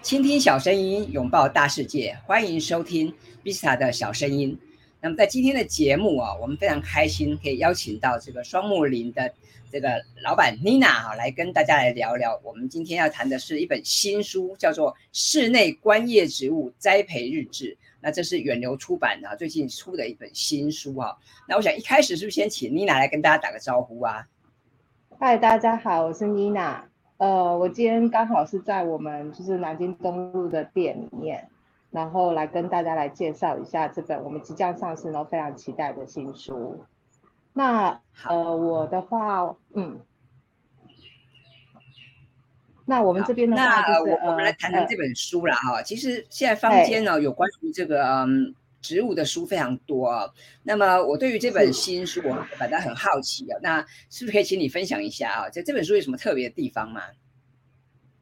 倾听小声音，拥抱大世界，欢迎收听 Vista 的小声音。那么在今天的节目啊，我们非常开心可以邀请到这个双木林的这个老板 Nina 哈，来跟大家来聊聊。我们今天要谈的是一本新书，叫做《室内观叶植物栽培日志》。那这是远流出版的最近出的一本新书哈。那我想一开始是不是先请 Nina 来跟大家打个招呼啊？嗨，大家好，我是 Nina。呃，我今天刚好是在我们就是南京东路的店里面。然后来跟大家来介绍一下这本我们即将上市，然后非常期待的新书。那呃，我的话，嗯，那我们这边的话，那我我们来谈谈这本书了哈。其实现在坊间呢有关于这个嗯植物的书非常多啊。那么我对于这本新书，我感到很好奇啊。那是不是可以请你分享一下啊？这这本书有什么特别的地方吗？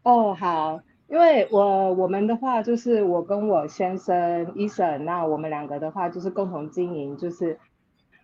哦，好。因为我我们的话就是我跟我先生医生，那我们两个的话就是共同经营，就是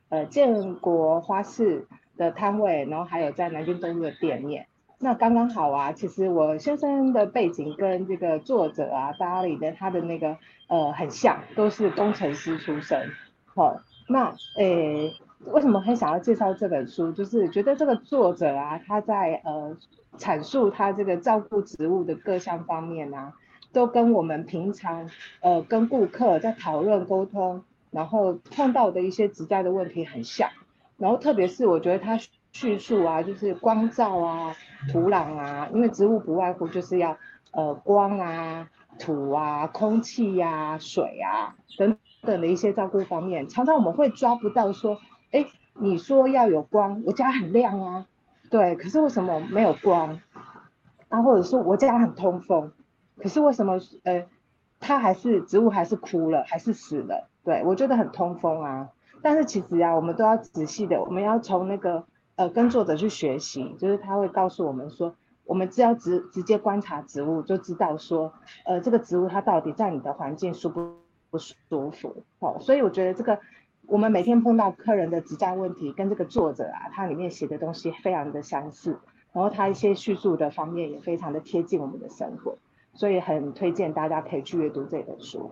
呃建国花市的摊位，然后还有在南京东路的店面。那刚刚好啊，其实我先生的背景跟这个作者啊，巴黎的他的那个呃很像，都是工程师出身。好，那诶为什么很想要介绍这本书？就是觉得这个作者啊，他在呃。阐述他这个照顾植物的各项方面啊，都跟我们平常呃跟顾客在讨论沟通，然后碰到的一些植栽的问题很像。然后特别是我觉得他叙述啊，就是光照啊、土壤啊，因为植物不外乎就是要呃光啊、土啊、空气呀、水啊等等的一些照顾方面，常常我们会抓不到说，哎，你说要有光，我家很亮啊。对，可是为什么没有光？啊，或者说我家很通风，可是为什么呃，它还是植物还是枯了，还是死了？对我觉得很通风啊，但是其实啊，我们都要仔细的，我们要从那个呃跟作者去学习，就是他会告诉我们说，我们只要直直接观察植物，就知道说，呃，这个植物它到底在你的环境舒不不舒服？哦，所以我觉得这个。我们每天碰到客人的指甲问题，跟这个作者啊，他里面写的东西非常的相似，然后他一些叙述的方面也非常的贴近我们的生活，所以很推荐大家可以去阅读这本书。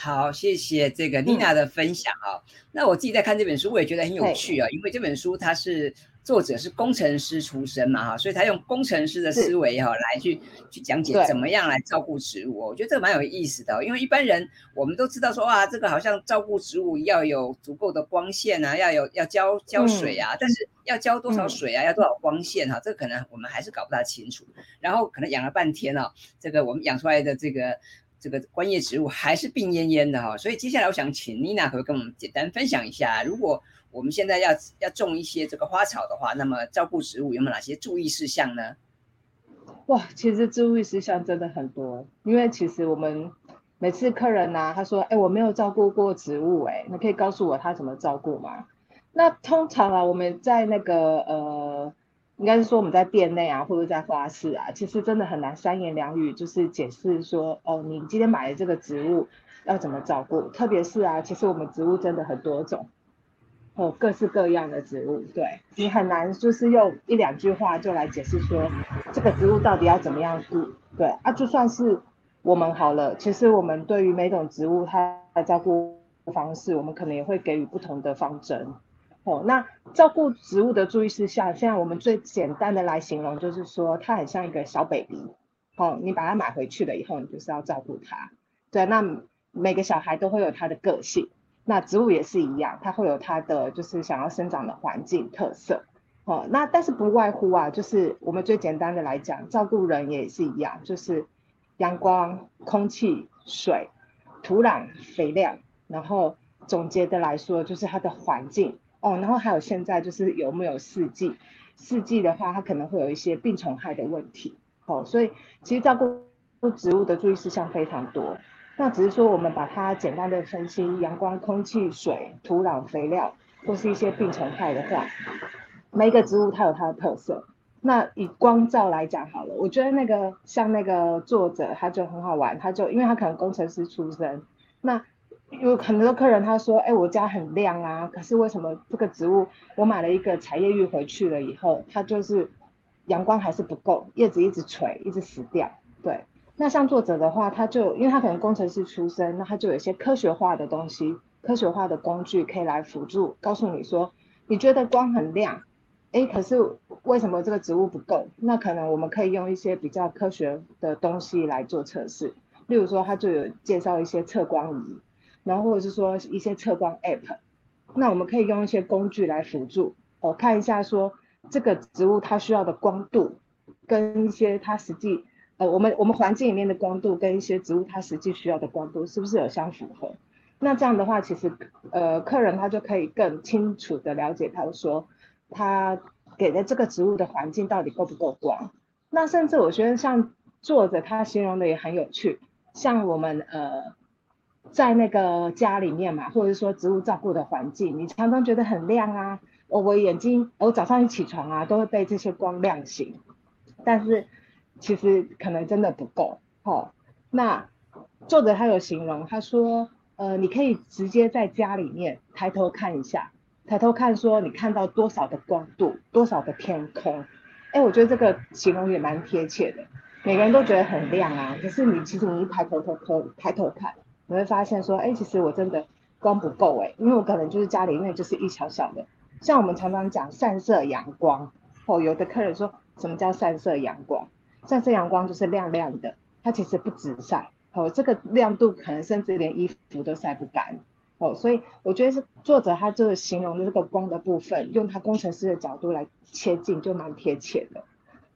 好，谢谢这个丽娜的分享啊。那我自己在看这本书，我也觉得很有趣啊，因为这本书它是。作者是工程师出身嘛，哈，所以他用工程师的思维哈来去去讲解怎么样来照顾植物，我觉得这个蛮有意思的。因为一般人我们都知道说，哇，这个好像照顾植物要有足够的光线啊，要有要浇浇水啊，但是要浇多少水啊，要多少光线哈，这个可能我们还是搞不大清楚。然后可能养了半天哦，这个我们养出来的这个这个观叶植物还是病恹恹的哈。所以接下来我想请妮娜可以跟我们简单分享一下，如果。我们现在要要种一些这个花草的话，那么照顾植物有没有哪些注意事项呢？哇，其实注意事项真的很多，因为其实我们每次客人呐，他说：“哎，我没有照顾过植物，哎，你可以告诉我他怎么照顾吗？”那通常啊，我们在那个呃，应该是说我们在店内啊，或者在花市啊，其实真的很难三言两语就是解释说，哦，你今天买的这个植物要怎么照顾？特别是啊，其实我们植物真的很多种。哦，各式各样的植物，对你很难就是用一两句话就来解释说这个植物到底要怎么样顾，对啊，就算是我们好了，其实我们对于每种植物它的照顾方式，我们可能也会给予不同的方针。哦，那照顾植物的注意事项，现在我们最简单的来形容就是说，它很像一个小 baby，哦，你把它买回去了以后，你就是要照顾它。对，那每个小孩都会有他的个性。那植物也是一样，它会有它的就是想要生长的环境特色，哦，那但是不外乎啊，就是我们最简单的来讲，照顾人也是一样，就是阳光、空气、水、土壤、肥料，然后总结的来说就是它的环境哦，然后还有现在就是有没有四季，四季的话它可能会有一些病虫害的问题，哦，所以其实照顾植物的注意事项非常多。那只是说，我们把它简单的分析阳光、空气、水、土壤、肥料，或是一些病虫害的话，每一个植物它有它的特色。那以光照来讲好了，我觉得那个像那个作者他就很好玩，他就因为他可能工程师出身，那有很多客人他说，哎，我家很亮啊，可是为什么这个植物我买了一个彩叶玉回去了以后，它就是阳光还是不够，叶子一直垂，一直死掉，对。那像作者的话，他就因为他可能工程师出身，那他就有一些科学化的东西、科学化的工具可以来辅助，告诉你说，你觉得光很亮，哎，可是为什么这个植物不够？那可能我们可以用一些比较科学的东西来做测试，例如说他就有介绍一些测光仪，然后或者是说一些测光 App，那我们可以用一些工具来辅助，我看一下说这个植物它需要的光度跟一些它实际。呃，我们我们环境里面的光度跟一些植物它实际需要的光度是不是有相符合？那这样的话，其实呃，客人他就可以更清楚的了解，他说他给的这个植物的环境到底够不够光。那甚至我觉得像作者他形容的也很有趣，像我们呃在那个家里面嘛，或者说植物照顾的环境，你常常觉得很亮啊，我我眼睛我早上一起床啊，都会被这些光亮醒，但是。其实可能真的不够，哦。那作者他有形容，他说，呃，你可以直接在家里面抬头看一下，抬头看说你看到多少的光度，多少的天空。哎，我觉得这个形容也蛮贴切的。每个人都觉得很亮啊，可是你其实你一抬头头头抬头看，你会发现说，哎，其实我真的光不够哎，因为我可能就是家里面就是一小小的。像我们常常讲散射阳光，哦，有的客人说什么叫散射阳光？散射阳光就是亮亮的，它其实不直晒哦，这个亮度可能甚至连衣服都晒不干哦，所以我觉得是作者他这个形容的这个光的部分，用他工程师的角度来切进就蛮贴切的。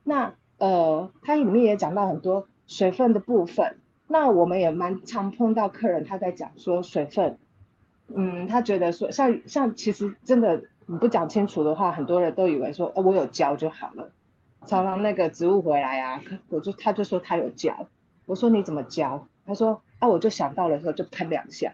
那呃，它里面也讲到很多水分的部分，那我们也蛮常碰到客人他在讲说水分，嗯，他觉得说像像其实真的你不讲清楚的话，很多人都以为说哦我有胶就好了。常常那个植物回来啊，我就他就说他有浇，我说你怎么浇？他说啊，我就想到了时候就喷两下，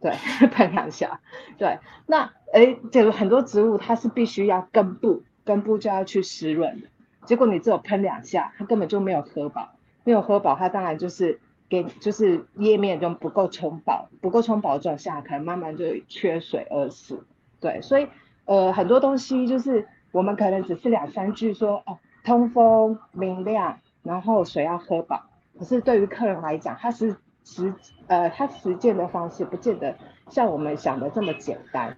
对，喷两下，对。那哎，这个很多植物它是必须要根部，根部就要去湿润的，结果你只有喷两下，它根本就没有喝饱，没有喝饱，它当然就是给就是页面就不够充饱，不够充饱状下，可能慢慢就缺水而死，对。所以呃，很多东西就是我们可能只是两三句说哦。通风明亮，然后水要喝饱。可是对于客人来讲，他是实呃，他实践的方式不见得像我们想的这么简单。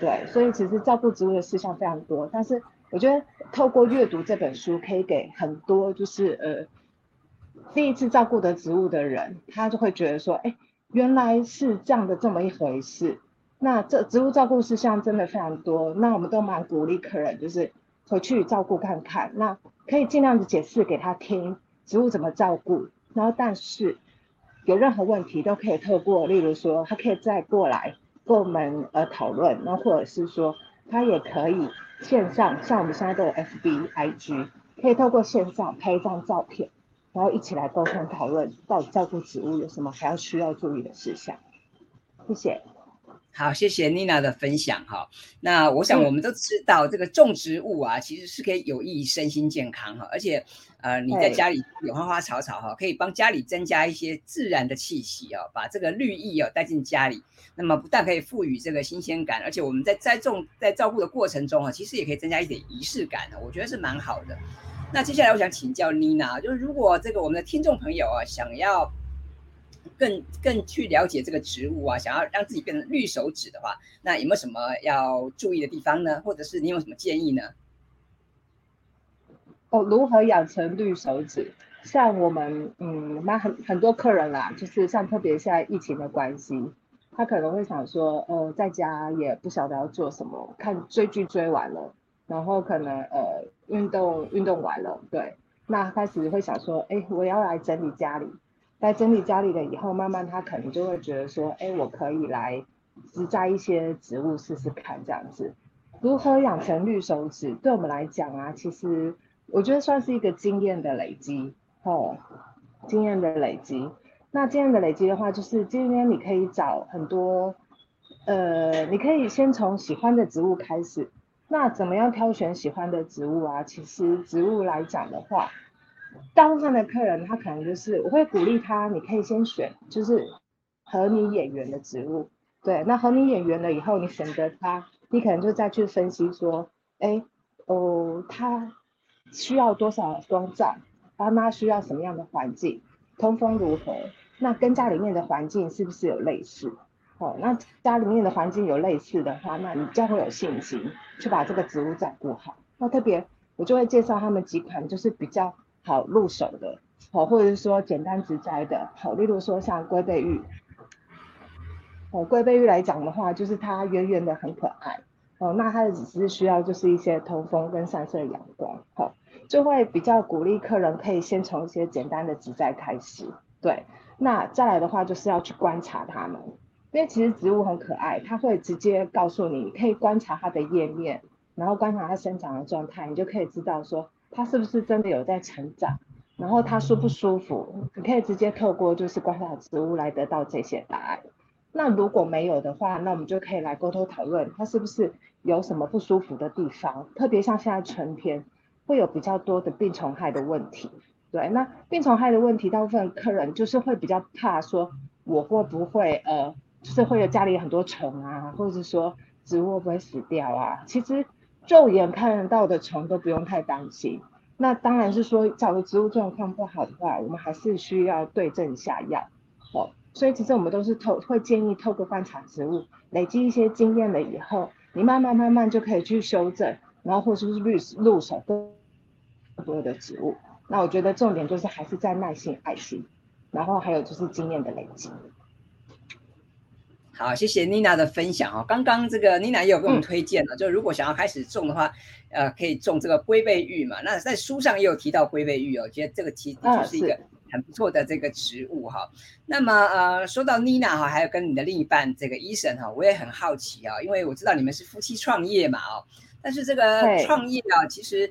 对，所以其实照顾植物的事项非常多。但是我觉得透过阅读这本书，可以给很多就是呃第一次照顾的植物的人，他就会觉得说，哎，原来是这样的这么一回事。那这植物照顾事项真的非常多。那我们都蛮鼓励客人就是。回去照顾看看，那可以尽量的解释给他听植物怎么照顾，然后但是有任何问题都可以透过，例如说他可以再过来跟我们呃讨论，那或者是说他也可以线上，像我们现在都有 FB、IG，可以透过线上拍一张照片，然后一起来沟通讨论到底照顾植物有什么还要需要注意的事项。谢谢。好，谢谢妮娜的分享哈。那我想我们都知道，这个种植物啊，其实是可以有益于身心健康哈。而且，呃，你在家里有花花草草哈，可以帮家里增加一些自然的气息哦，把这个绿意哦带进家里。那么不但可以赋予这个新鲜感，而且我们在栽种、在照顾的过程中啊，其实也可以增加一点仪式感的。我觉得是蛮好的。那接下来我想请教妮娜，就是如果这个我们的听众朋友啊，想要。更更去了解这个植物啊，想要让自己变成绿手指的话，那有没有什么要注意的地方呢？或者是你有什么建议呢？哦，如何养成绿手指？像我们，嗯，那很很多客人啦，就是像特别现在疫情的关系，他可能会想说，呃，在家也不晓得要做什么，看追剧追完了，然后可能呃运动运动完了，对，那开始会想说，哎，我要来整理家里。在整理家里了以后，慢慢他可能就会觉得说，哎，我可以来植栽一些植物试试看，这样子。如何养成绿手指？对我们来讲啊，其实我觉得算是一个经验的累积，哦，经验的累积。那经验的累积的话，就是今天你可以找很多，呃，你可以先从喜欢的植物开始。那怎么样挑选喜欢的植物啊？其实植物来讲的话。大部分的客人，他可能就是我会鼓励他，你可以先选就是和你眼缘的植物，对，那和你眼缘了以后，你选择它，你可能就再去分析说，哎，哦，它需要多少光照，它需要什么样的环境，通风如何？那跟家里面的环境是不是有类似？哦，那家里面的环境有类似的话，那你将会有信心去把这个植物照顾好。那特别我就会介绍他们几款就是比较好入手的，哦，或者是说简单植栽的，好，例如说像龟背玉。哦，龟背玉来讲的话，就是它圆圆的很可爱。哦，那它的只是需要就是一些通风跟散射阳光。好，就会比较鼓励客人可以先从一些简单的植栽开始。对，那再来的话就是要去观察它们，因为其实植物很可爱，它会直接告诉你，可以观察它的叶面，然后观察它生长的状态，你就可以知道说它是不是真的有在成长，然后它舒不舒服，你可以直接透过就是观察植物来得到这些答案。那如果没有的话，那我们就可以来沟通讨论，它是不是有什么不舒服的地方？特别像现在春天，会有比较多的病虫害的问题。对，那病虫害的问题，大部分客人就是会比较怕说，我会不会呃，就是会有家里很多虫啊，或者是说植物会不会死掉啊？其实肉眼看到的虫都不用太担心。那当然是说，假如植物状况不好的话，我们还是需要对症下药。哦。所以其实我们都是透会建议透过观察植物，累积一些经验了以后，你慢慢慢慢就可以去修正，然后或者是入入手更多的植物。那我觉得重点就是还是在耐心、爱心，然后还有就是经验的累积。好，谢谢妮娜的分享哦。刚刚这个妮娜也有给我们推荐了，就如果想要开始种的话，呃，可以种这个龟背玉嘛。那在书上也有提到龟背玉哦，觉得这个其实就是一个。很不错的这个植物哈，那么呃，说到妮娜哈，还有跟你的另一半这个医生哈，我也很好奇啊，因为我知道你们是夫妻创业嘛哦，但是这个创业啊，其实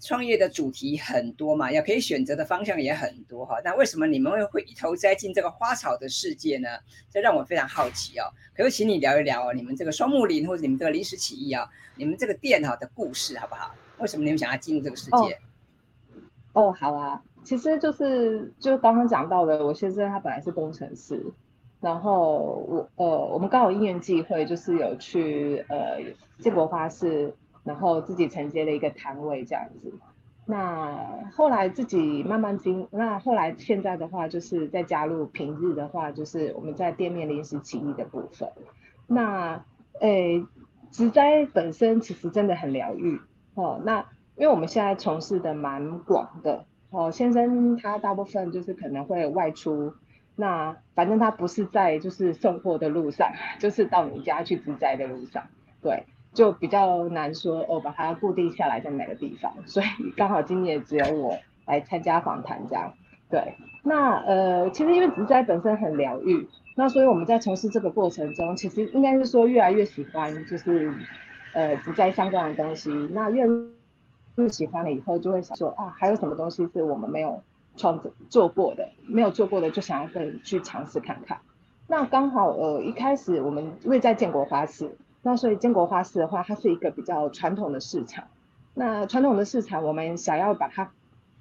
创业的主题很多嘛，要可以选择的方向也很多哈，那为什么你们会会一头栽进这个花草的世界呢？这让我非常好奇哦，可不可以请你聊一聊哦你们这个双木林或者你们这个临时起义啊，你们这个店哈的故事好不好？为什么你们想要进入这个世界？哦，好啊。其实就是就刚刚讲到的，我先生他本来是工程师，然后我呃我们刚好因缘际会，就是有去呃建国花市，然后自己承接了一个摊位这样子。那后来自己慢慢经，那后来现在的话，就是再加入平日的话，就是我们在店面临时起意的部分。那诶植栽本身其实真的很疗愈哦。那因为我们现在从事的蛮广的。哦，先生他大部分就是可能会外出，那反正他不是在就是送货的路上，就是到你家去植栽的路上，对，就比较难说哦，把它固定下来在哪个地方，所以刚好今年只有我来参加访谈这样，对，那呃，其实因为植栽本身很疗愈，那所以我们在从事这个过程中，其实应该是说越来越喜欢就是呃植栽相关的东西，那越。越喜欢了以后，就会想说啊，还有什么东西是我们没有创作做过的，没有做过的，就想要跟去尝试看看。那刚好呃，一开始我们因为在建国花市，那所以建国花市的话，它是一个比较传统的市场。那传统的市场，我们想要把它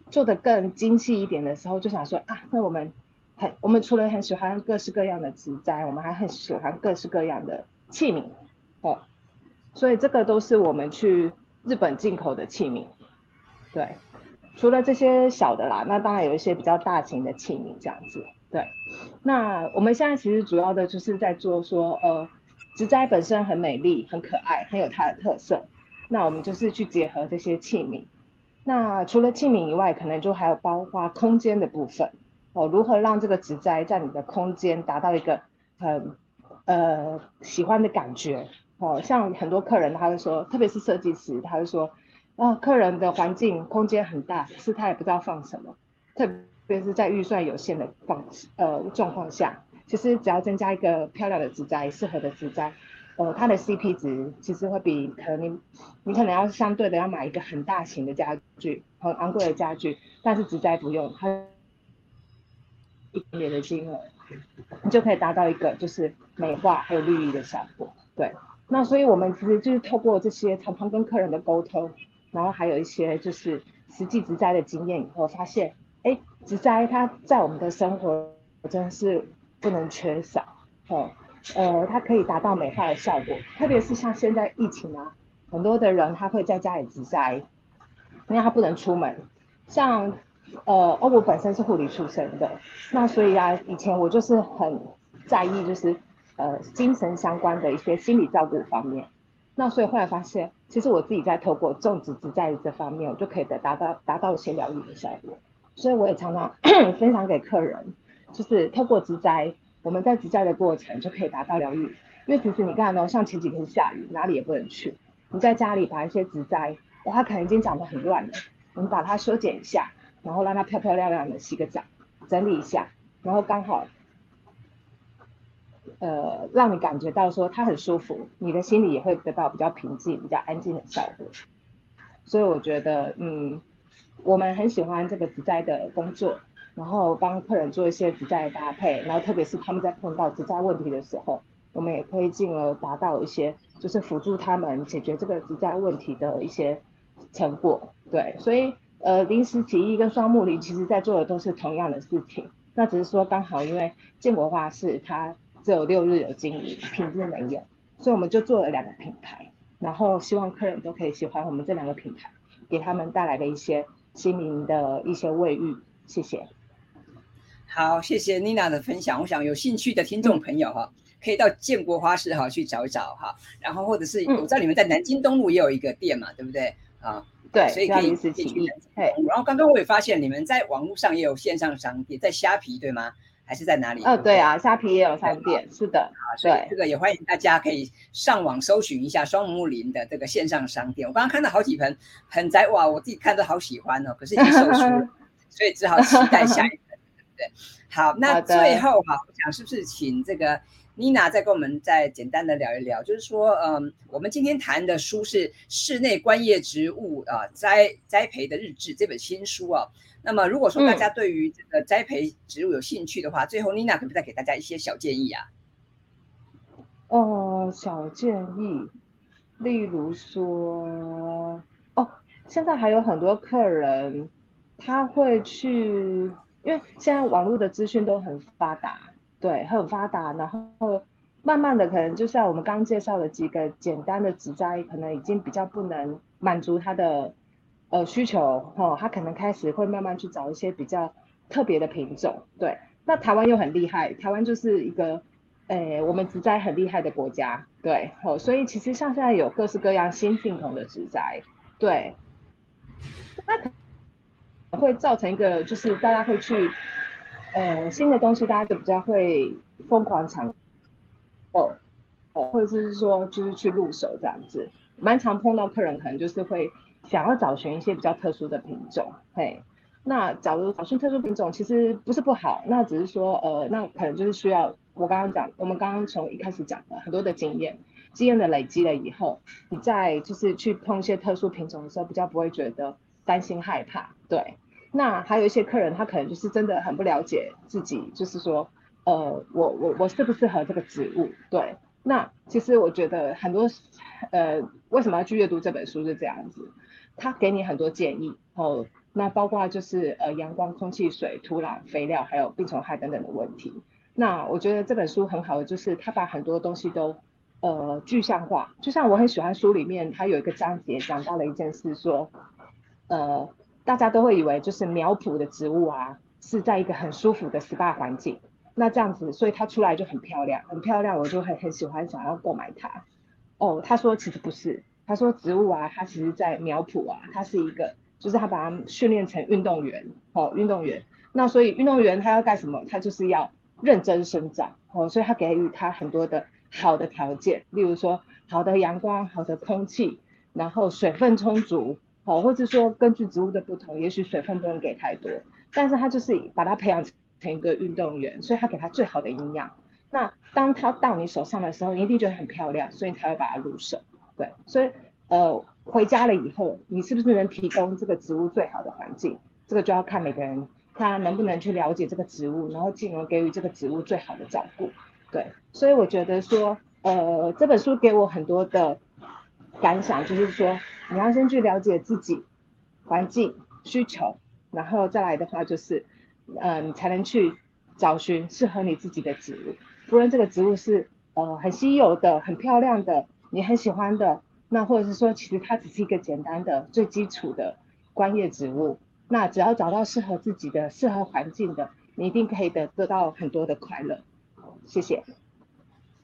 做得更精细一点的时候，就想说啊，那我们很，我们除了很喜欢各式各样的植栽，我们还很喜欢各式各样的器皿哦。所以这个都是我们去。日本进口的器皿，对，除了这些小的啦，那当然有一些比较大型的器皿这样子，对。那我们现在其实主要的就是在做说，呃，植栽本身很美丽、很可爱、很有它的特色，那我们就是去结合这些器皿。那除了器皿以外，可能就还有包括空间的部分哦，如何让这个植栽在你的空间达到一个很呃喜欢的感觉。哦，像很多客人他会说，特别是设计师，他会说，啊，客人的环境空间很大，可是他也不知道放什么，特别是在预算有限的放呃状况下，其实只要增加一个漂亮的植栽，适合的植栽，呃，它的 CP 值其实会比可能你你可能要相对的要买一个很大型的家具，很昂贵的家具，但是植栽不用，它一点点的金额，你就可以达到一个就是美化还有绿意的效果，对。那所以，我们其实就是透过这些常常跟客人的沟通，然后还有一些就是实际植栽的经验以后，发现，哎，植栽它在我们的生活真的是不能缺少，哦，呃，它可以达到美化的效果，特别是像现在疫情啊，很多的人他会在家里植栽，因为他不能出门，像呃，哦，我本身是护理出身的，那所以啊，以前我就是很在意，就是呃精神相关的一些心理照顾方面。那所以后来发现，其实我自己在透过种植植栽这方面，我就可以得达到达到一些疗愈的效果。所以我也常常 分享给客人，就是透过植栽，我们在植栽的过程就可以达到疗愈。因为其实你看哦，像前几天下雨，哪里也不能去，你在家里把一些植栽，哇，它可能已经长得很乱了，我们把它修剪一下。然后让它漂漂亮亮的洗个澡，整理一下，然后刚好，呃，让你感觉到说它很舒服，你的心里也会得到比较平静、比较安静的效果。所以我觉得，嗯，我们很喜欢这个植栽的工作，然后帮客人做一些植栽的搭配，然后特别是他们在碰到植栽问题的时候，我们也可以进而达到一些，就是辅助他们解决这个植栽问题的一些成果。对，所以。呃，临时起意跟双木林其实在做的都是同样的事情，那只是说刚好因为建国花市它只有六日有经营，平日没有，所以我们就做了两个品牌，然后希望客人都可以喜欢我们这两个品牌，给他们带来的一些心灵的一些慰藉。谢谢。好，谢谢妮娜的分享。我想有兴趣的听众朋友哈，可以到建国花市哈去找一找哈，然后或者是我知道你们在南京东路也有一个店嘛，对不对？啊。对，所以可以自己去。然后刚刚我也发现你们在网络上也有线上商店，在虾皮对吗？还是在哪里？哦，对啊，虾皮也有商店，是的。啊对，这个也欢迎大家可以上网搜寻一下双木林的这个线上商店。我刚刚看到好几盆盆栽，哇，我自己看都好喜欢哦，可是已经售出了，所以只好期待下一盆，对？好，那最后哈，我想是不是请这个。妮娜再跟我们再简单的聊一聊，就是说，嗯，我们今天谈的书是《室内观叶植物啊栽栽培的日志》这本新书啊。那么，如果说大家对于这个栽培植物有兴趣的话，最后妮娜可不可以再给大家一些小建议啊？哦，小建议，例如说，哦，现在还有很多客人他会去，因为现在网络的资讯都很发达。对，很发达，然后慢慢的可能就像我们刚介绍的几个简单的植栽，可能已经比较不能满足他的呃需求，哈，他可能开始会慢慢去找一些比较特别的品种。对，那台湾又很厉害，台湾就是一个，诶，我们植栽很厉害的国家，对，哦，所以其实像现在有各式各样新进口的植栽，对，那会造成一个就是大家会去。呃，新的东西大家就比较会疯狂抢，哦，哦，或者是说就是去入手这样子，蛮常碰到客人可能就是会想要找寻一些比较特殊的品种，嘿，那假如找寻特殊品种其实不是不好，那只是说呃，那可能就是需要我刚刚讲，我们刚刚从一开始讲的很多的经验，经验的累积了以后，你再就是去碰一些特殊品种的时候，比较不会觉得担心害怕，对。那还有一些客人，他可能就是真的很不了解自己，就是说，呃，我我我适不适合这个植物？对，那其实我觉得很多，呃，为什么要去阅读这本书是这样子，他给你很多建议哦，那包括就是呃阳光、空气、水、土壤、肥料，还有病虫害等等的问题。那我觉得这本书很好的就是他把很多东西都呃具象化，就像我很喜欢书里面它有一个章节讲到了一件事，说，呃。大家都会以为就是苗圃的植物啊，是在一个很舒服的 SPA 环境，那这样子，所以它出来就很漂亮，很漂亮，我就很很喜欢想要购买它。哦，他说其实不是，他说植物啊，它其实在苗圃啊，它是一个，就是他把它训练成运动员，哦，运动员。那所以运动员他要干什么？他就是要认真生长，哦，所以他给予他很多的好的条件，例如说好的阳光、好的空气，然后水分充足。好，或者说根据植物的不同，也许水分不能给太多，但是他就是把它培养成一个运动员，所以他给他最好的营养。那当他到你手上的时候，你一定觉得很漂亮，所以才会把它入手。对，所以呃，回家了以后，你是不是能提供这个植物最好的环境？这个就要看每个人他能不能去了解这个植物，然后进而给予这个植物最好的照顾。对，所以我觉得说，呃，这本书给我很多的感想，就是说。你要先去了解自己环境需求，然后再来的话就是，呃，你才能去找寻适合你自己的植物。不论这个植物是呃很稀有的、很漂亮的、你很喜欢的，那或者是说其实它只是一个简单的、最基础的观叶植物，那只要找到适合自己的、适合环境的，你一定可以得得到很多的快乐。谢谢。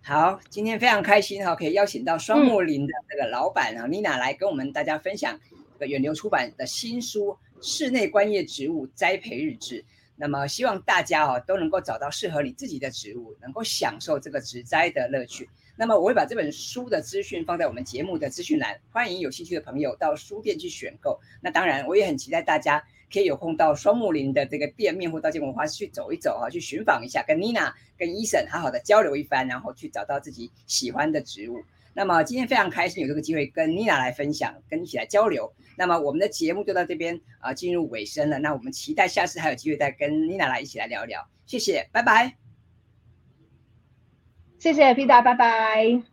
好，今天非常开心哈，可以邀请到双木林的这个老板啊妮娜来跟我们大家分享这个远流出版的新书《室内观叶植物栽培日志》。那么希望大家哦都能够找到适合你自己的植物，能够享受这个植栽的乐趣。那么我会把这本书的资讯放在我们节目的资讯栏，欢迎有兴趣的朋友到书店去选购。那当然，我也很期待大家可以有空到双木林的这个店面或到建文花市去走一走啊，去寻访一下，跟妮娜、跟伊森好好的交流一番，然后去找到自己喜欢的植物。那么今天非常开心有这个机会跟妮娜来分享，跟一起来交流。那么我们的节目就到这边啊，进入尾声了。那我们期待下次还有机会再跟妮娜来一起来聊聊。谢谢，拜拜。谢谢 Pita，拜拜。